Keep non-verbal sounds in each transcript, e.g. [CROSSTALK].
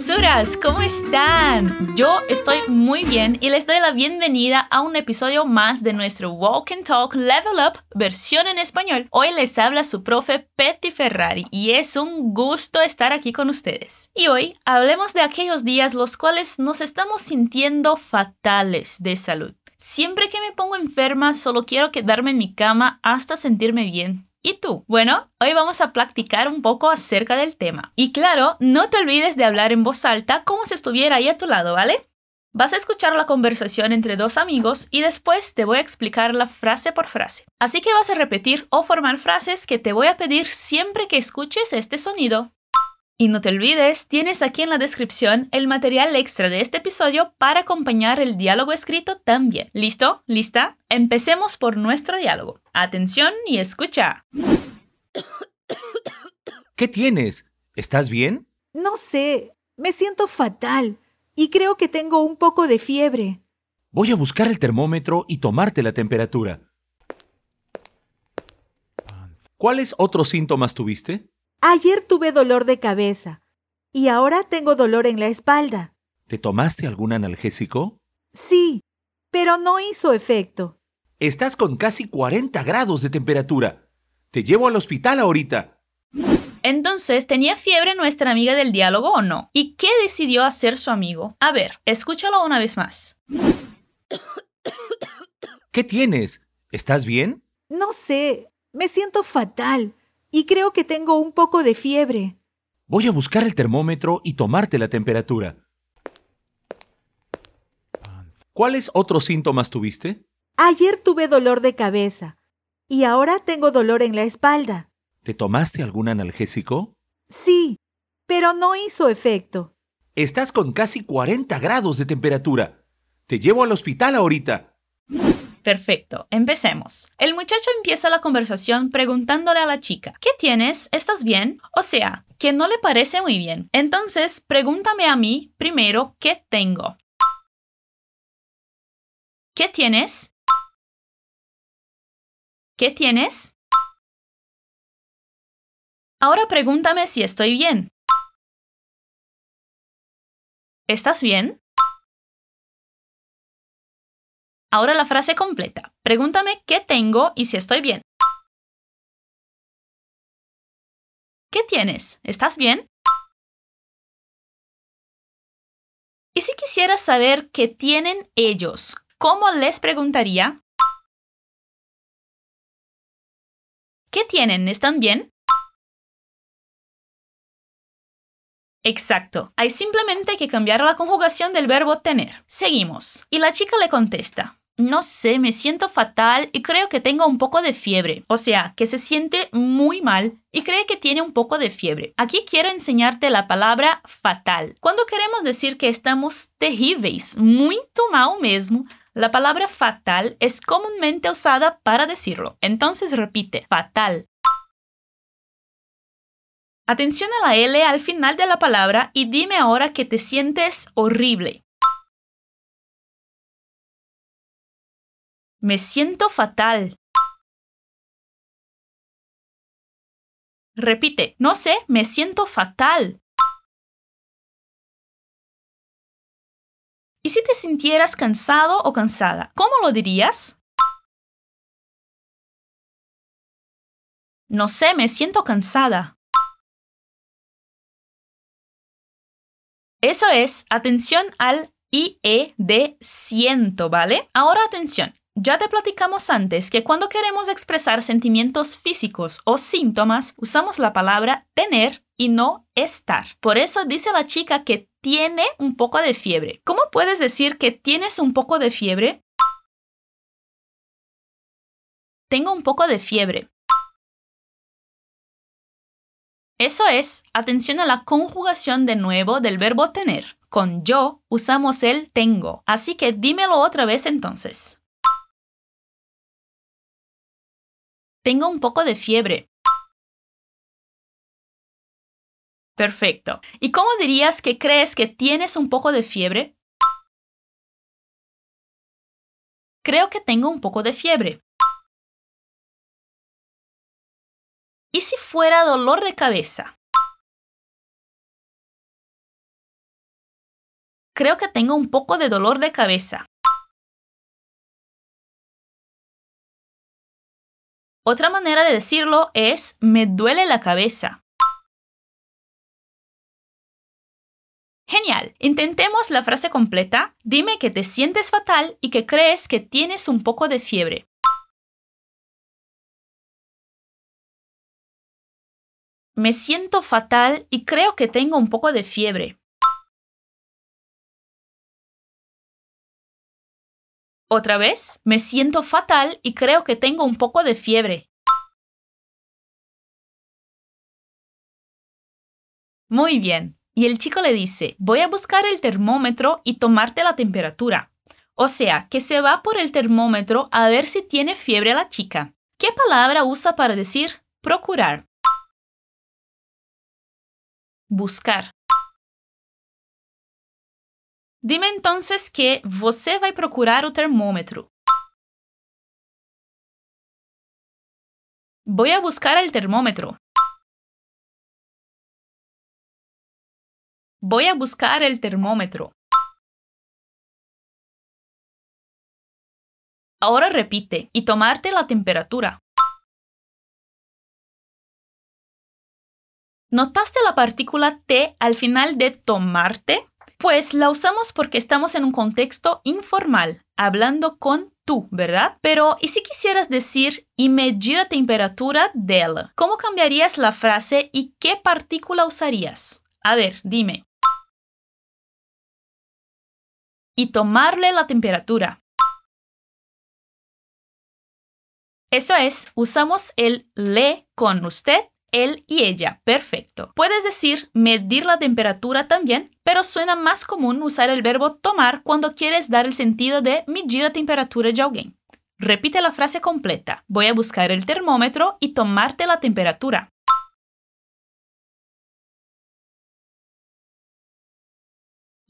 hermosuras, ¿cómo están? Yo estoy muy bien y les doy la bienvenida a un episodio más de nuestro Walk and Talk Level Up versión en español. Hoy les habla su profe Petty Ferrari y es un gusto estar aquí con ustedes. Y hoy hablemos de aquellos días los cuales nos estamos sintiendo fatales de salud. Siempre que me pongo enferma solo quiero quedarme en mi cama hasta sentirme bien ¿Y tú? Bueno, hoy vamos a practicar un poco acerca del tema. Y claro, no te olvides de hablar en voz alta como si estuviera ahí a tu lado, ¿vale? Vas a escuchar la conversación entre dos amigos y después te voy a explicar la frase por frase. Así que vas a repetir o formar frases que te voy a pedir siempre que escuches este sonido. Y no te olvides, tienes aquí en la descripción el material extra de este episodio para acompañar el diálogo escrito también. ¿Listo? ¿Lista? Empecemos por nuestro diálogo. Atención y escucha. ¿Qué tienes? ¿Estás bien? No sé, me siento fatal y creo que tengo un poco de fiebre. Voy a buscar el termómetro y tomarte la temperatura. ¿Cuáles otros síntomas tuviste? Ayer tuve dolor de cabeza y ahora tengo dolor en la espalda. ¿Te tomaste algún analgésico? Sí, pero no hizo efecto. Estás con casi 40 grados de temperatura. Te llevo al hospital ahorita. Entonces, ¿tenía fiebre nuestra amiga del diálogo o no? ¿Y qué decidió hacer su amigo? A ver, escúchalo una vez más. ¿Qué tienes? ¿Estás bien? No sé, me siento fatal y creo que tengo un poco de fiebre. Voy a buscar el termómetro y tomarte la temperatura. ¿Cuáles otros síntomas tuviste? Ayer tuve dolor de cabeza y ahora tengo dolor en la espalda. ¿Te tomaste algún analgésico? Sí, pero no hizo efecto. Estás con casi 40 grados de temperatura. Te llevo al hospital ahorita. Perfecto, empecemos. El muchacho empieza la conversación preguntándole a la chica, ¿qué tienes? ¿Estás bien? O sea, que no le parece muy bien. Entonces, pregúntame a mí primero qué tengo. ¿Qué tienes? ¿Qué tienes? Ahora pregúntame si estoy bien. ¿Estás bien? Ahora la frase completa. Pregúntame qué tengo y si estoy bien. ¿Qué tienes? ¿Estás bien? Y si quisieras saber qué tienen ellos, ¿cómo les preguntaría? ¿Qué tienen? ¿Están bien? Exacto. Hay simplemente que cambiar la conjugación del verbo tener. Seguimos. Y la chica le contesta. No sé, me siento fatal y creo que tengo un poco de fiebre. O sea, que se siente muy mal y cree que tiene un poco de fiebre. Aquí quiero enseñarte la palabra fatal. Cuando queremos decir que estamos terríveis, muy mal mesmo, la palabra fatal es comúnmente usada para decirlo. Entonces repite, fatal. Atención a la L al final de la palabra y dime ahora que te sientes horrible. Me siento fatal. Repite, no sé, me siento fatal. ¿Y si te sintieras cansado o cansada? ¿Cómo lo dirías? No sé, me siento cansada. Eso es, atención al IE de siento, ¿vale? Ahora atención, ya te platicamos antes que cuando queremos expresar sentimientos físicos o síntomas, usamos la palabra tener y no estar. Por eso dice la chica que tiene un poco de fiebre. ¿Cómo puedes decir que tienes un poco de fiebre? Tengo un poco de fiebre. Eso es, atención a la conjugación de nuevo del verbo tener. Con yo usamos el tengo, así que dímelo otra vez entonces. Tengo un poco de fiebre. Perfecto. ¿Y cómo dirías que crees que tienes un poco de fiebre? Creo que tengo un poco de fiebre. ¿Y si fuera dolor de cabeza? creo que tengo un poco de dolor de cabeza. Otra manera de decirlo es me duele la cabeza. Genial. Intentemos la frase completa. Dime que te sientes fatal y que crees que tienes un poco de fiebre. Me siento fatal y creo que tengo un poco de fiebre. Otra vez, me siento fatal y creo que tengo un poco de fiebre. Muy bien. Y el chico le dice, voy a buscar el termómetro y tomarte la temperatura. O sea, que se va por el termómetro a ver si tiene fiebre la chica. ¿Qué palabra usa para decir procurar? Buscar. Dime entonces que você vai procurar o termômetro. Voy a buscar el termómetro. Voy a buscar el termómetro. Ahora repite y tomarte la temperatura. ¿Notaste la partícula T al final de tomarte? Pues la usamos porque estamos en un contexto informal, hablando con tú, ¿verdad? Pero, ¿y si quisieras decir y medir la temperatura él? ¿Cómo cambiarías la frase y qué partícula usarías? A ver, dime. y tomarle la temperatura. Eso es, usamos el le con usted, él y ella. Perfecto. Puedes decir medir la temperatura también, pero suena más común usar el verbo tomar cuando quieres dar el sentido de medir la temperatura de alguien. Repite la frase completa. Voy a buscar el termómetro y tomarte la temperatura.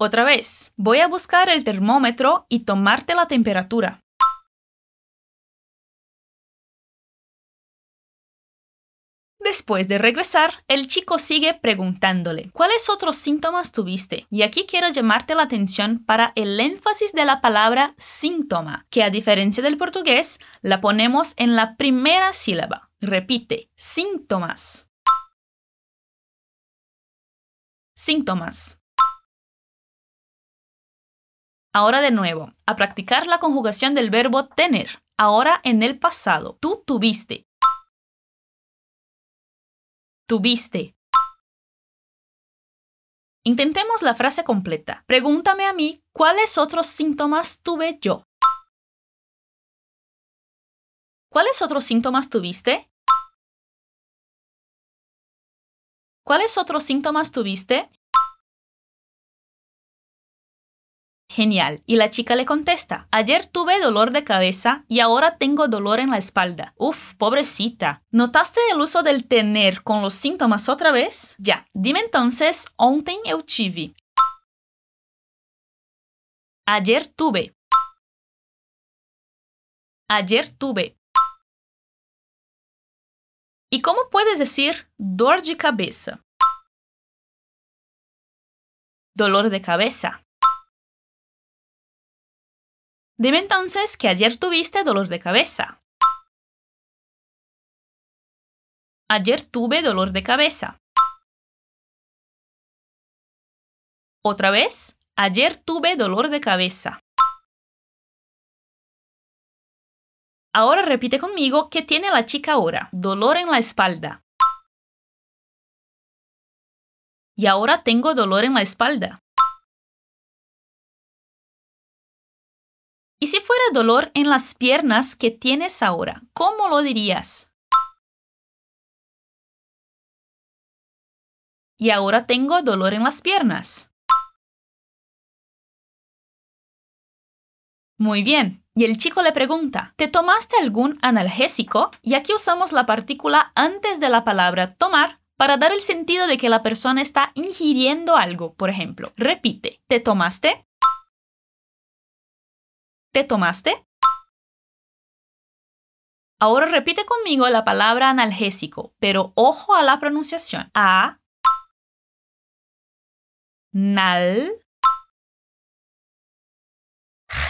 Otra vez, voy a buscar el termómetro y tomarte la temperatura. Después de regresar, el chico sigue preguntándole, ¿cuáles otros síntomas tuviste? Y aquí quiero llamarte la atención para el énfasis de la palabra síntoma, que a diferencia del portugués, la ponemos en la primera sílaba. Repite, síntomas. Síntomas. Ahora de nuevo, a practicar la conjugación del verbo tener, ahora en el pasado. Tú tuviste. Tuviste. Intentemos la frase completa. Pregúntame a mí cuáles otros síntomas tuve yo. ¿Cuáles otros síntomas tuviste? ¿Cuáles otros síntomas tuviste? Genial. Y la chica le contesta, ayer tuve dolor de cabeza y ahora tengo dolor en la espalda. Uf, pobrecita. ¿Notaste el uso del tener con los síntomas otra vez? Ya, dime entonces, ontem eu tive. Ayer tuve. Ayer tuve. ¿Y cómo puedes decir dor de cabeza? Dolor de cabeza. Dime entonces que ayer tuviste dolor de cabeza. Ayer tuve dolor de cabeza. Otra vez, ayer tuve dolor de cabeza. Ahora repite conmigo qué tiene la chica ahora. Dolor en la espalda. Y ahora tengo dolor en la espalda. Dolor en las piernas que tienes ahora, ¿cómo lo dirías? Y ahora tengo dolor en las piernas. Muy bien. Y el chico le pregunta, ¿te tomaste algún analgésico? Y aquí usamos la partícula antes de la palabra tomar para dar el sentido de que la persona está ingiriendo algo. Por ejemplo, repite, ¿te tomaste? ¿Te tomaste? Ahora repite conmigo la palabra analgésico, pero ojo a la pronunciación. A, nal,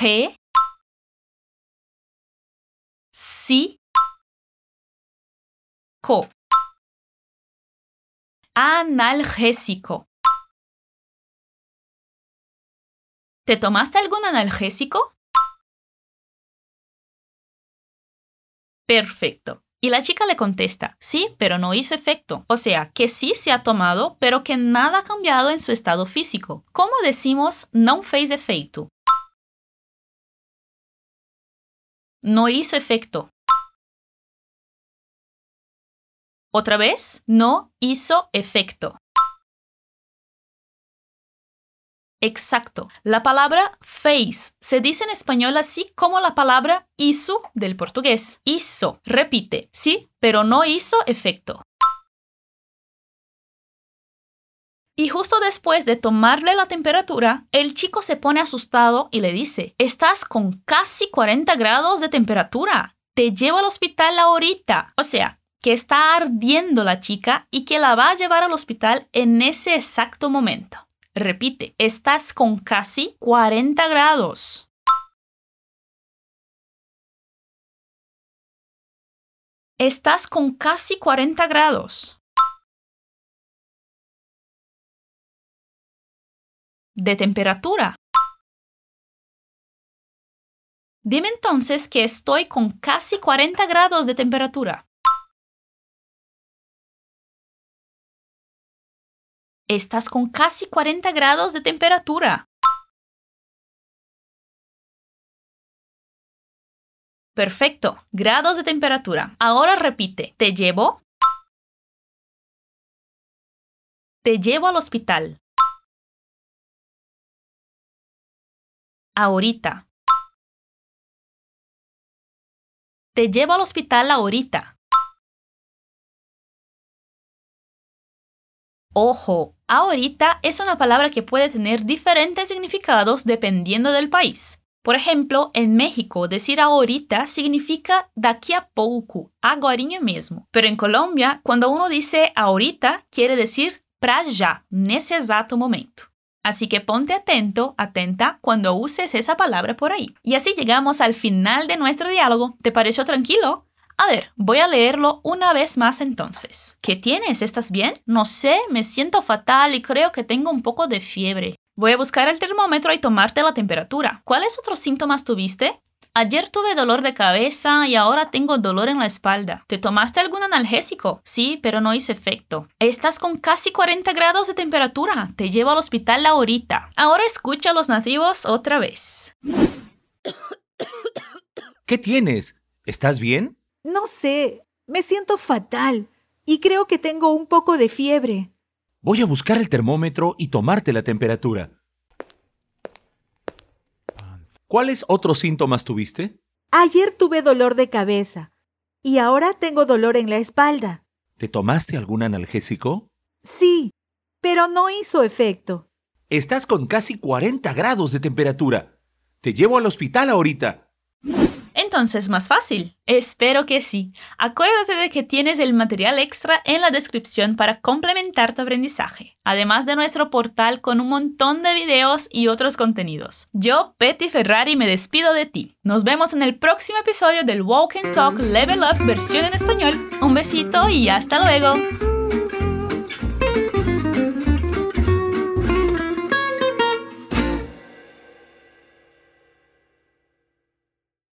Analge. Sí. Co. Analgésico. ¿Te tomaste algún analgésico? Perfecto. Y la chica le contesta, sí, pero no hizo efecto. O sea, que sí se ha tomado, pero que nada ha cambiado en su estado físico. ¿Cómo decimos no fez efecto? No hizo efecto. Otra vez, no hizo efecto. Exacto. La palabra fez se dice en español así como la palabra hizo del portugués. Hizo. Repite. Sí, pero no hizo efecto. Y justo después de tomarle la temperatura, el chico se pone asustado y le dice, estás con casi 40 grados de temperatura. Te llevo al hospital ahorita. O sea, que está ardiendo la chica y que la va a llevar al hospital en ese exacto momento. Repite, estás con casi 40 grados. Estás con casi 40 grados. De temperatura. Dime entonces que estoy con casi 40 grados de temperatura. Estás con casi 40 grados de temperatura. Perfecto, grados de temperatura. Ahora repite, te llevo. Te llevo al hospital. Ahorita. Te llevo al hospital ahorita. Ojo, ahorita es una palabra que puede tener diferentes significados dependiendo del país. Por ejemplo, en México, decir ahorita significa daqui a pouco, agorinha mesmo. Pero en Colombia, cuando uno dice ahorita, quiere decir pra ya, nesse exato momento. Así que ponte atento, atenta cuando uses esa palabra por ahí. Y así llegamos al final de nuestro diálogo. ¿Te pareció tranquilo? A ver, voy a leerlo una vez más entonces. ¿Qué tienes? ¿Estás bien? No sé, me siento fatal y creo que tengo un poco de fiebre. Voy a buscar el termómetro y tomarte la temperatura. ¿Cuáles otros síntomas tuviste? Ayer tuve dolor de cabeza y ahora tengo dolor en la espalda. ¿Te tomaste algún analgésico? Sí, pero no hizo efecto. Estás con casi 40 grados de temperatura. Te llevo al hospital ahorita. Ahora escucha a los nativos otra vez. [COUGHS] ¿Qué tienes? ¿Estás bien? No sé, me siento fatal y creo que tengo un poco de fiebre. Voy a buscar el termómetro y tomarte la temperatura. ¿Cuáles otros síntomas tuviste? Ayer tuve dolor de cabeza y ahora tengo dolor en la espalda. ¿Te tomaste algún analgésico? Sí, pero no hizo efecto. Estás con casi 40 grados de temperatura. Te llevo al hospital ahorita. Entonces, más fácil. Espero que sí. Acuérdate de que tienes el material extra en la descripción para complementar tu aprendizaje, además de nuestro portal con un montón de videos y otros contenidos. Yo, Betty Ferrari, me despido de ti. Nos vemos en el próximo episodio del Walk and Talk Level Up versión en español. Un besito y hasta luego.